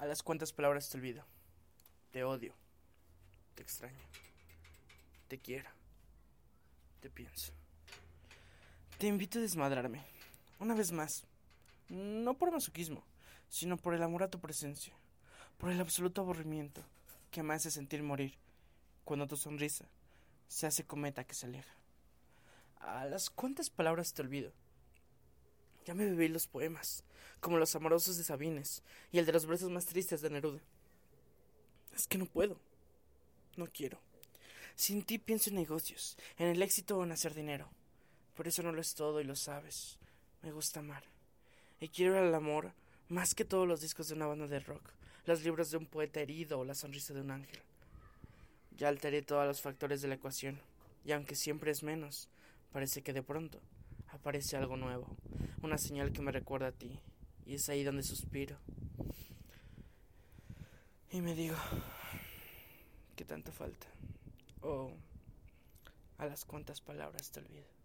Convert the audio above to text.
A las cuantas palabras te olvido. Te odio. Te extraño. Te quiero. Te pienso. Te invito a desmadrarme. Una vez más. No por masoquismo, sino por el amor a tu presencia. Por el absoluto aburrimiento que me hace sentir morir cuando tu sonrisa se hace cometa que se aleja. A las cuantas palabras te olvido. Ya me bebí los poemas, como los amorosos de Sabines y el de los versos más tristes de Neruda. Es que no puedo. No quiero. Sin ti pienso en negocios, en el éxito o en hacer dinero. Por eso no lo es todo y lo sabes. Me gusta amar. Y quiero el amor más que todos los discos de una banda de rock, los libros de un poeta herido o la sonrisa de un ángel. Ya alteré todos los factores de la ecuación, y aunque siempre es menos, parece que de pronto aparece algo nuevo, una señal que me recuerda a ti, y es ahí donde suspiro. Y me digo, ¿qué tanto falta? O a las cuantas palabras te olvido.